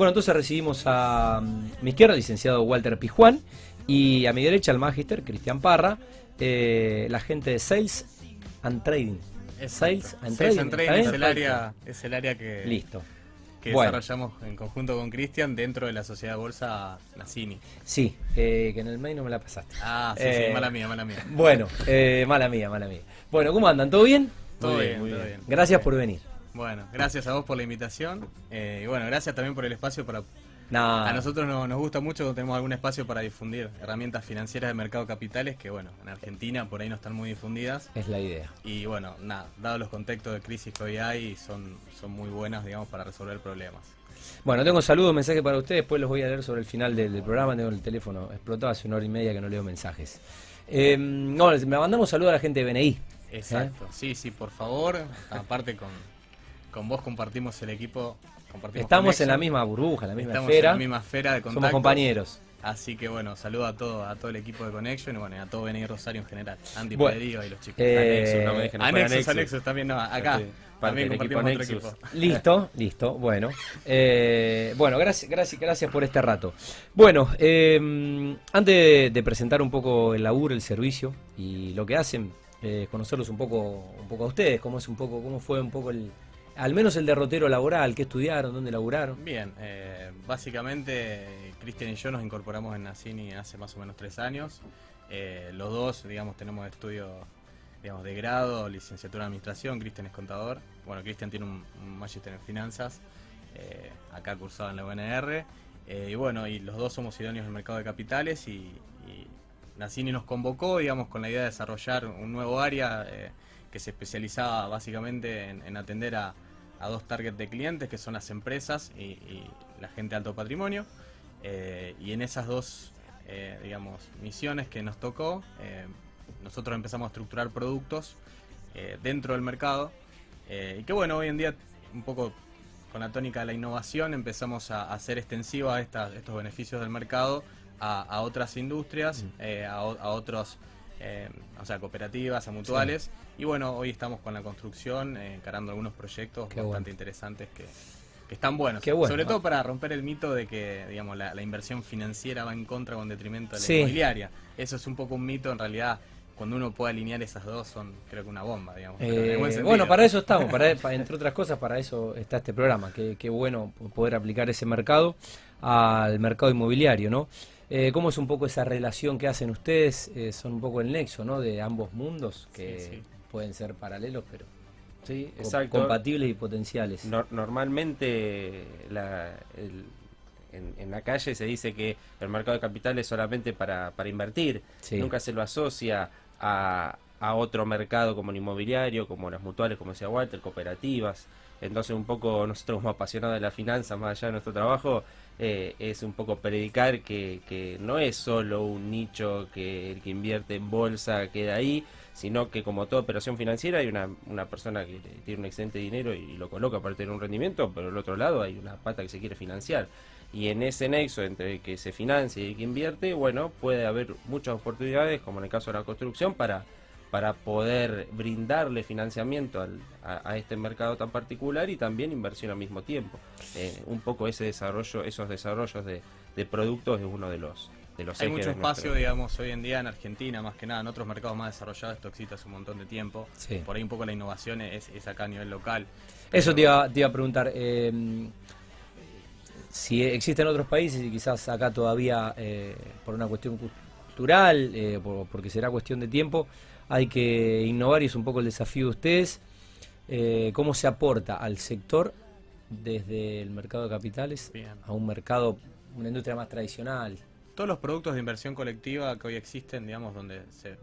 Bueno, entonces recibimos a mm, mi izquierda, el licenciado Walter Pijuán, y a mi derecha, el magister, Cristian Parra, eh, la gente de Sales and Trading. Sales and Sales Trading. and ¿está Trading es el área, es el área que, Listo. que Bueno. desarrollamos en conjunto con Cristian dentro de la sociedad de bolsa Nacini. Sí, eh, que en el mail no me la pasaste. Ah, sí, Eh, sí, mala mía, mala mía. Bueno, eh, mala mía, mala mía. Bueno, ¿cómo andan? ¿Todo bien? Todo Muy bien, bien, muy bien. Gracias por venir. Bueno, gracias a vos por la invitación. eh, y bueno, gracias también por el espacio para... A nosotros no- nos gusta mucho cuando tenemos algún espacio para difundir herramientas financieras de mercado capitales que, bueno, en Argentina por ahí no están muy difundidas. es la idea. Y bueno, nada, dado los contextos de crisis que hoy hay, son, son muy buenas, digamos, para resolver problemas. Bueno, tengo saludos, mensajes para ustedes, después los voy a leer sobre el final del, del programa, tengo el teléfono explotado hace una hora y media que no leo mensajes. Eh, no, me mandamos saludos a la gente de BNI. Exacto, sí, sí, por favor. Aparte con, con vos compartimos el equipo. Compartimos Estamos en la misma burbuja, en la misma Estamos esfera. en la misma esfera de contactos. Somos compañeros. Así que bueno, saludo a todo, a todo el equipo de Connection y bueno, a todo BNI Rosario en general. Andy Bueno, y los chicos. eh, Anexus, no me dejen afuera Anexus, Anexus. Anexus también, no, acá. Sí, También compartimos otro equipo. Listo, listo, bueno. Eh, bueno, gracias, gracias, gracias por este rato. Bueno, eh, antes de, de presentar un poco el laburo, el servicio y lo que hacen, eh, conocerlos un poco, un poco a ustedes, cómo es un poco, cómo fue un poco el, al menos el derrotero laboral, qué estudiaron, dónde laburaron. Bien, eh, básicamente Cristian y yo nos incorporamos en Nacini hace más o menos tres años. Eh, los dos, digamos, tenemos estudios digamos, de grado, licenciatura en administración, Cristian es contador. Bueno, Cristian tiene un, un en finanzas, eh, acá cursado en la UNR. Y bueno, y los dos somos idóneos del mercado de capitales y, y Nacini nos convocó, digamos, con la idea de desarrollar un nuevo área que se especializaba básicamente en, en atender a, a dos targets de clientes, que son las empresas y, y la gente de alto patrimonio. Eh, y en esas dos, eh, digamos, misiones que nos tocó, eh, nosotros empezamos a estructurar productos dentro del mercado. y que bueno, hoy en día, un poco con la tónica de la innovación, empezamos a, hacer extensiva estas, estos beneficios del mercado a, a otras industrias, eh, a, o- a otros, eh, o sea, cooperativas, a mutuales. Y bueno, hoy estamos con la construcción, eh, encarando algunos proyectos Qué bastante bueno. interesantes que, que están buenos. Qué bueno. Sobre todo para romper el mito de que, digamos, la, la inversión financiera va en contra o en detrimento de la Sí. inmobiliaria. Eso es un poco un mito, en realidad. Cuando uno puede alinear esas dos son, creo que una bomba, digamos. Eh, sentido. bueno, para eso estamos, para, para- entre otras cosas, para eso está este programa. Qué, qué bueno poder aplicar ese mercado al mercado inmobiliario, ¿no? Eh, ¿Cómo es un poco esa relación que hacen ustedes? Eh, son un poco el nexo, ¿no? De ambos mundos que Sí, sí. pueden ser paralelos, pero Sí, exacto. compatibles y potenciales. Nor- normalmente la- el- en, en la calle se dice que el mercado de capitales es solamente para, para invertir. Sí. Nunca se lo asocia a, a otro mercado como el inmobiliario, como las mutuales, como decía Walter, cooperativas. Entonces un poco nosotros como apasionados de la finanza, más allá de nuestro trabajo, eh, es un poco predicar que, que no es solo un nicho que el que invierte en bolsa queda ahí, sino que como toda operación financiera hay una, una persona que tiene un excedente de dinero y lo coloca para tener un rendimiento, pero al otro lado hay una pata que se quiere financiar. Y en ese nexo entre el que se financia y el que invierte, bueno, puede haber muchas oportunidades, como en el caso de la construcción, para, para poder brindarle financiamiento al- a, a este mercado tan particular y también inversión al mismo tiempo. Eh, un poco ese desarrollo, esos desarrollos de, de productos es uno de los de los Hay ejes mucho nuestro- espacio, digamos, hoy en día en Argentina, más que nada, en otros mercados más desarrollados esto existe hace un montón de tiempo. Sí. Por ahí un poco la innovación es, es acá a nivel local. Eso te iba, te iba a preguntar. eh, si existen otros países y quizás acá todavía eh, por una cuestión cultural, eh, por- porque será cuestión de tiempo, hay que innovar y es un poco el desafío de ustedes. Eh, ¿Cómo se aporta al sector desde el mercado de capitales Bien. a un mercado, una industria más tradicional? Todos los productos de inversión colectiva que hoy existen, digamos, donde se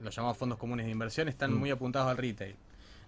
los llamados fondos comunes de inversión, están Mm. muy apuntados al retail.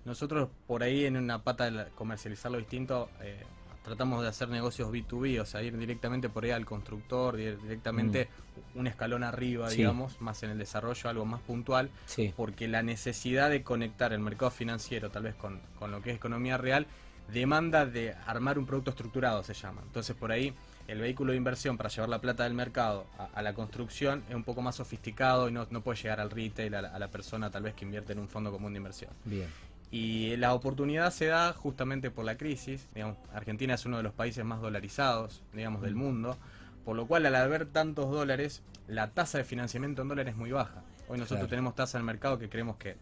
Nosotros por ahí en una pata de la- comercializarlo distinto, eh, tratamos de hacer negocios B2B, o sea, ir directamente por ahí al constructor, ir directamente un escalón arriba, Mm. Sí. digamos, más en el desarrollo, algo más puntual, Sí, porque la necesidad de conectar el mercado financiero tal vez con, con lo que es economía real demanda de armar un producto estructurado, se llama. Entonces por ahí el vehículo de inversión para llevar la plata del mercado a, a la construcción es un poco más sofisticado y no, no puede llegar al retail, a la, a la persona tal vez que invierte en un fondo común de inversión. bien. Y la oportunidad se da justamente por la crisis. Digamos, Argentina es uno de los países más dolarizados, digamos, del mundo. Por lo cual, al haber tantos dólares, la tasa de financiamiento en dólares es muy baja. Hoy nosotros Claro. tenemos tasa en el mercado que creemos que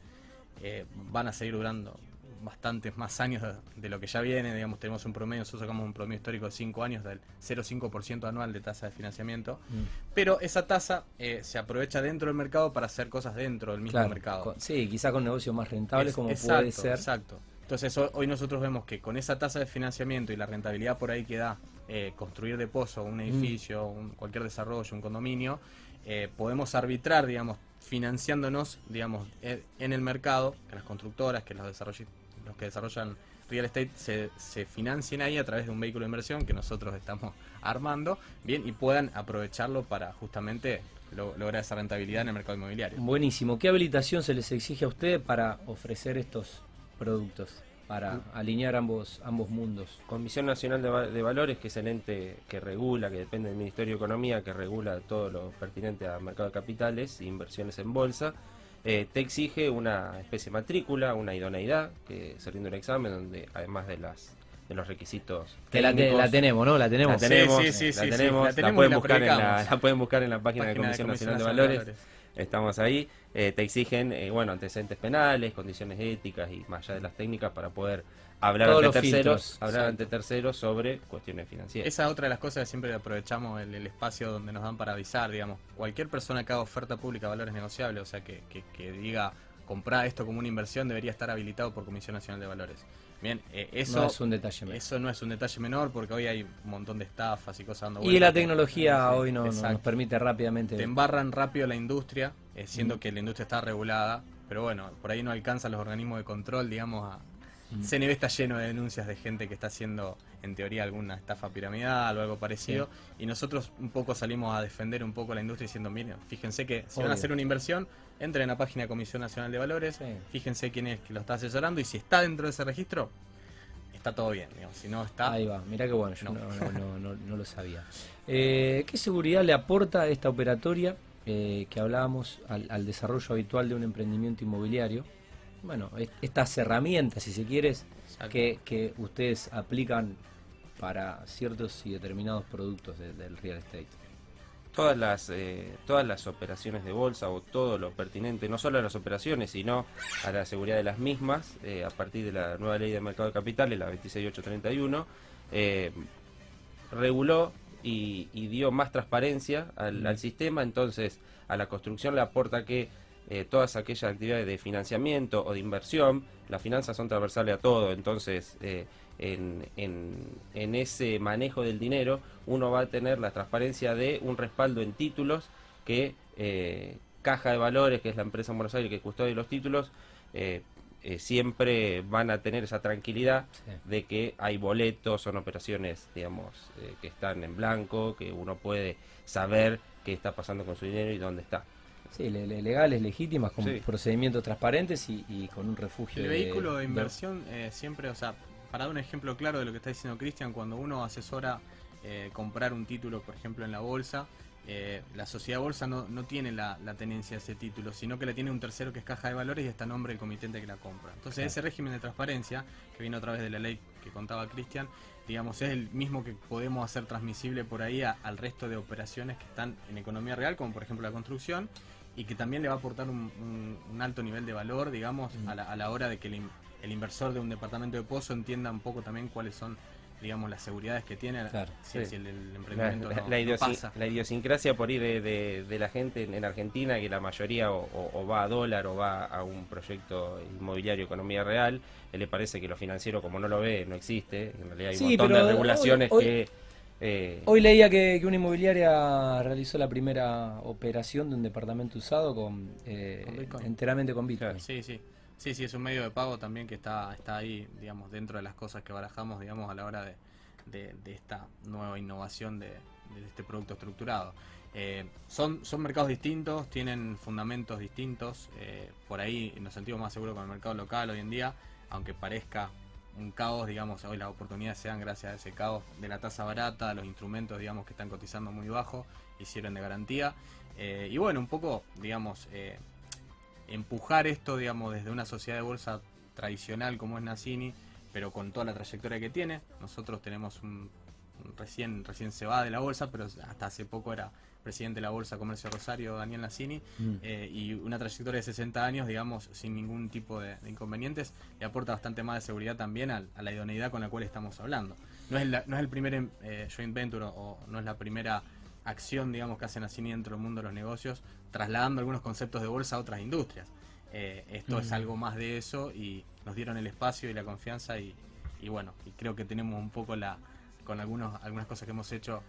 eh, van a seguir durando bastantes más años de, de lo que ya viene. Digamos, tenemos un promedio, nosotros sacamos un promedio histórico de 5 años del 0,5% anual de tasa de financiamiento. Mm. Pero esa tasa eh, se aprovecha dentro del mercado para hacer cosas dentro del mismo Claro, mercado. con- sí, quizá con negocios más rentables Es- como exacto, puede ser. Exacto. Entonces ho- hoy nosotros vemos que con esa tasa de financiamiento y la rentabilidad por ahí que da eh, construir de pozo un edificio, un- cualquier desarrollo, un condominio, eh, podemos arbitrar, digamos, financiándonos, digamos, eh, en el mercado, que las constructoras, que los, desarrolli- los que desarrollan real estate se, se financien ahí a través de un vehículo de inversión que nosotros estamos armando, bien, y puedan aprovecharlo para justamente lo- lograr esa rentabilidad en el mercado inmobiliario. Buenísimo. ¿Qué habilitación se les exige a ustedes para ofrecer estos productos? Para alinear ambos, ambos mundos. Comisión Nacional de, de Valores, que es el ente que regula, que depende del Ministerio de Economía, que regula todo lo pertinente a mercado de capitales e inversiones en bolsa, eh, te exige una especie de matrícula, una idoneidad, que se rinde un examen donde además de las de los requisitos Que la, te- la tenemos, ¿no? La la tenemos. Sí, tenemos, sí, sí, la tenemos, la la tenemos y pueden la buscar en la, la pueden buscar en la página, de Página Comisión Nacional de Nacional Valores. Estamos ahí, eh, te exigen, eh, bueno, antecedentes penales, condiciones éticas y más allá de las técnicas para poder hablar Todos ante terceros, filtros, hablar ante terceros sobre cuestiones financieras. Esa es otra de las cosas que siempre aprovechamos el, el espacio donde nos dan para avisar, digamos. Cualquier persona que haga oferta pública de valores negociables, o sea, que, que- que diga comprar esto como una inversión, debería estar habilitado por Comisión Nacional de Valores. Bien, eh, eso, no es un detalle menor. eso no es un detalle menor porque hoy hay un montón de estafas y cosas dando Y la tecnología hoy no, no exacto. nos permite rápidamente. Te embarran rápido la industria, eh, siendo Mm. que la industria está regulada, pero bueno, por ahí no alcanzan los organismos de control, digamos, a. CNB está lleno de denuncias de gente que está haciendo, en teoría, alguna estafa piramidal o algo parecido. Y nosotros un poco salimos a defender un poco la industria diciendo, miren, fíjense que si van a hacer una inversión, entren en la página de Comisión Nacional de Valores, Sí. fíjense quién es que lo está asesorando y si está dentro de ese registro, está todo bien. digamos. Si no está, Ahí va, mirá qué bueno, yo no, No. no- no- no- no lo sabía. Eh, ¿Qué seguridad le aporta esta operatoria eh, que hablábamos al, al desarrollo habitual de un emprendimiento inmobiliario? Bueno, es- estas herramientas, si se quiere, Exacto. que, que ustedes aplican para ciertos y determinados productos de- del real estate. todas las eh, todas las operaciones de bolsa o todo lo pertinente no solo a las operaciones sino a la seguridad de las mismas eh, a partir de la nueva ley de mercado de capitales la 26831 eh, reguló y, y dio más transparencia al, al sistema entonces a la construcción le aporta que eh, todas aquellas actividades de financiamiento o de inversión las finanzas son transversales a todo entonces eh, en, en, en ese manejo del dinero uno va a tener la transparencia de un respaldo en títulos que eh, Caja de Valores, que es la empresa en Buenos Aires que custodia los títulos, eh, siempre van a tener esa tranquilidad Sí. de que hay boletos, son operaciones, digamos, eh, que están en blanco, que uno puede saber qué está pasando con su dinero y dónde está. Sí, le- le- legales, legítimas, con Sí. procedimientos transparentes y, y con un refugio. El de- vehículo de de- inversión eh, siempre, o sea, para dar un ejemplo claro de lo que está diciendo Cristian, cuando uno asesora eh, comprar un título, por ejemplo, en la bolsa, eh, la sociedad bolsa no, no tiene la, la tenencia de ese título, sino que la tiene un tercero que es caja de valores y está a nombre del comitente que la compra. Entonces Claro. ese régimen de transparencia, que viene a través de la ley que contaba Cristian, digamos, es el mismo que podemos hacer transmisible por ahí a- al resto de operaciones que están en economía real, como por ejemplo la construcción, y que también le va a aportar un, un- un alto nivel de valor, digamos, Mm. a, la, a la hora de que el, el inversor de un departamento de pozo entienda un poco también cuáles son, digamos, las seguridades que tiene Claro, si, sí. si el, emprendimiento la- no, la no idiosin- pasa. la idiosincrasia por ahí de, de- de la gente en, en Argentina, que la mayoría o, o- o va a dólar o va a un proyecto inmobiliario, economía real, eh, le parece que lo financiero, como no lo ve, no existe. En realidad hay un Sí, montón pero de regulaciones hoy- hoy- que... eh, Hoy leía que, que una inmobiliaria realizó la primera operación de un departamento usado con, eh, Con enteramente con Bitcoin. Claro. Sí, sí. Sí, sí, es un medio de pago también que está, está ahí, digamos, dentro de las cosas que barajamos, digamos, a la hora de, de- de esta nueva innovación de, de este producto estructurado. Eh, son, son mercados distintos, tienen fundamentos distintos, eh, por ahí nos sentimos más seguros con el mercado local hoy en día, aunque parezca un caos, digamos, hoy las oportunidades se dan gracias a ese caos de la tasa barata, los instrumentos, digamos, que están cotizando muy bajo, hicieron de garantía. Eh, y bueno, un poco, digamos, eh, empujar esto, digamos, desde una sociedad de bolsa tradicional como es Nassini, pero con toda la trayectoria que tiene. Nosotros tenemos un recién, recién se va de la bolsa, pero hasta hace poco era presidente de la Bolsa Comercio Rosario, Daniel Nassini, Mm. eh, y una trayectoria de 60 años, digamos, sin ningún tipo de, de inconvenientes, le aporta bastante más de seguridad también a, la idoneidad con la cual estamos hablando. No es, la- no es el primer em, eh, joint venture o, o no es la primera acción, digamos, que hace Nassini dentro del mundo de los negocios, trasladando algunos conceptos de bolsa a otras industrias. Eh, esto es Mm. algo más de eso y nos dieron el espacio y la confianza y, y bueno, y creo que tenemos un poco la, con algunos, algunas cosas que hemos hecho,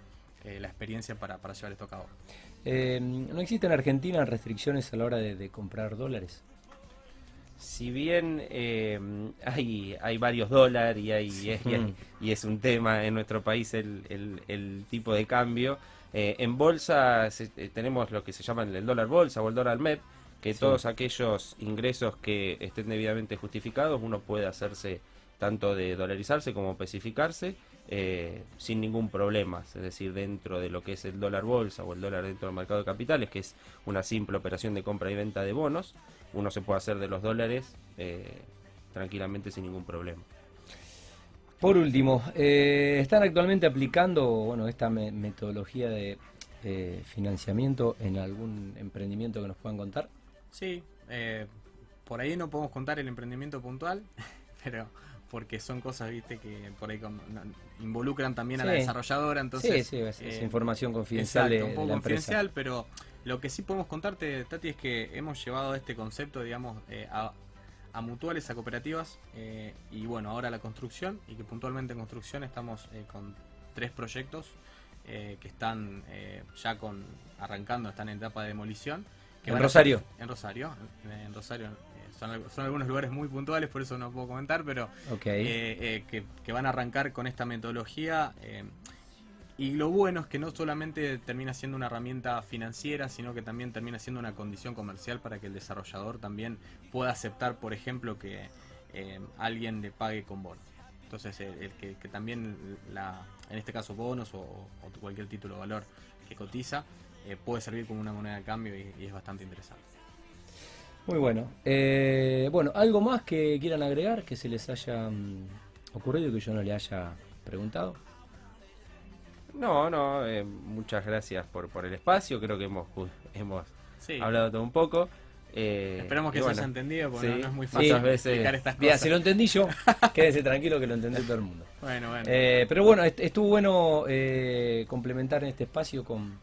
eh, la experiencia para, para llevar esto a cabo. Eh, ¿No existen en Argentina restricciones a la hora de, de comprar dólares? Si bien eh, hay, hay varios dólares y, hay, y, es, y es- y es un tema en nuestro país el, el- el tipo de cambio, eh, en bolsa se- eh, tenemos lo que se llama el dólar bolsa o el dólar MEP, que Sí. todos aquellos ingresos que estén debidamente justificados, uno puede hacerse tanto de dolarizarse como especificarse eh, sin ningún problema, es decir, dentro de lo que es el dólar bolsa o el dólar dentro del mercado de capitales, que es una simple operación de compra y venta de bonos, uno se puede hacer de los dólares eh, tranquilamente sin ningún problema. Por último, eh, ¿están actualmente aplicando bueno, esta me- metodología de eh, financiamiento en algún emprendimiento que nos puedan contar? Sí, eh, por ahí no podemos contar el emprendimiento puntual, pero porque son cosas, viste, que por ahí con- involucran también a la desarrolladora, entonces... sí, sí, es, eh, información confidencial Exacto, de, un poco de la empresa. confidencial, pero lo que sí podemos contarte, Tati, es que hemos llevado este concepto, digamos, eh, a, a mutuales, a cooperativas, eh, y bueno, ahora a la construcción, y que puntualmente en construcción estamos eh, con tres proyectos eh, que están eh, ya con arrancando, están en etapa de demolición. ¿En Rosario? en Rosario, en, en Rosario. eh, son, al- son algunos lugares muy puntuales, por eso no puedo comentar, pero eh, eh, que, que van a arrancar con esta metodología. eh, y lo bueno es que no solamente termina siendo una herramienta financiera, sino que también termina siendo una condición comercial para que el desarrollador también pueda aceptar, por ejemplo, que eh, alguien le pague con bonos. Entonces, el, el que, que también, la, en este caso, bonos o, o cualquier título de valor que cotiza, eh, puede servir como una moneda de cambio y, y es bastante interesante. Muy bueno. Eh, bueno, ¿algo más que quieran agregar que se les haya mm, ocurrido y que yo no le haya preguntado? No, no, eh, muchas gracias por, por el espacio, creo que hemos, hemos Sí, hablado todo un poco. Eh, esperamos que se haya entendido, porque sí, no, no es muy fácil explicar estas cosas. si lo entendí yo, quédese tranquilo que lo entendió todo el mundo. Bueno, bueno. Eh, pero bueno, est- estuvo bueno eh, complementar en este espacio con...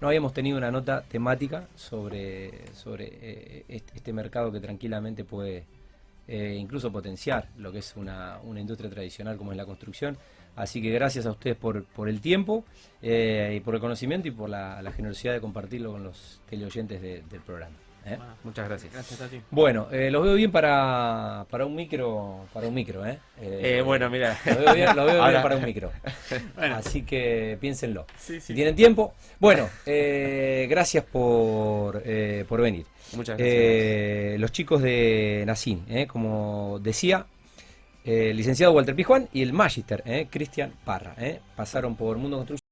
No habíamos tenido una nota temática sobre, sobre eh, este, mercado que tranquilamente puede incluso potenciar lo que es una, una industria tradicional como es la construcción. Así que gracias a ustedes por, por el tiempo y por el conocimiento y por la, la generosidad de compartirlo con los teleoyentes de- del programa. ¿Eh? Bueno, Muchas gracias. gracias, Tati. Bueno, eh, los veo bien para, para un micro, para un micro, ¿eh? Eh, bueno, mira, Lo veo bien, veo para un micro. Bueno, Así que piénsenlo. sí, Si tienen tiempo. Bueno, gracias por, por venir. muchas gracias. Los chicos de Nacin, eh, como decía, el licenciado Walter Pijuan y el Magister, eh, Cristian Parra, eh, pasaron por Mundo Construcción.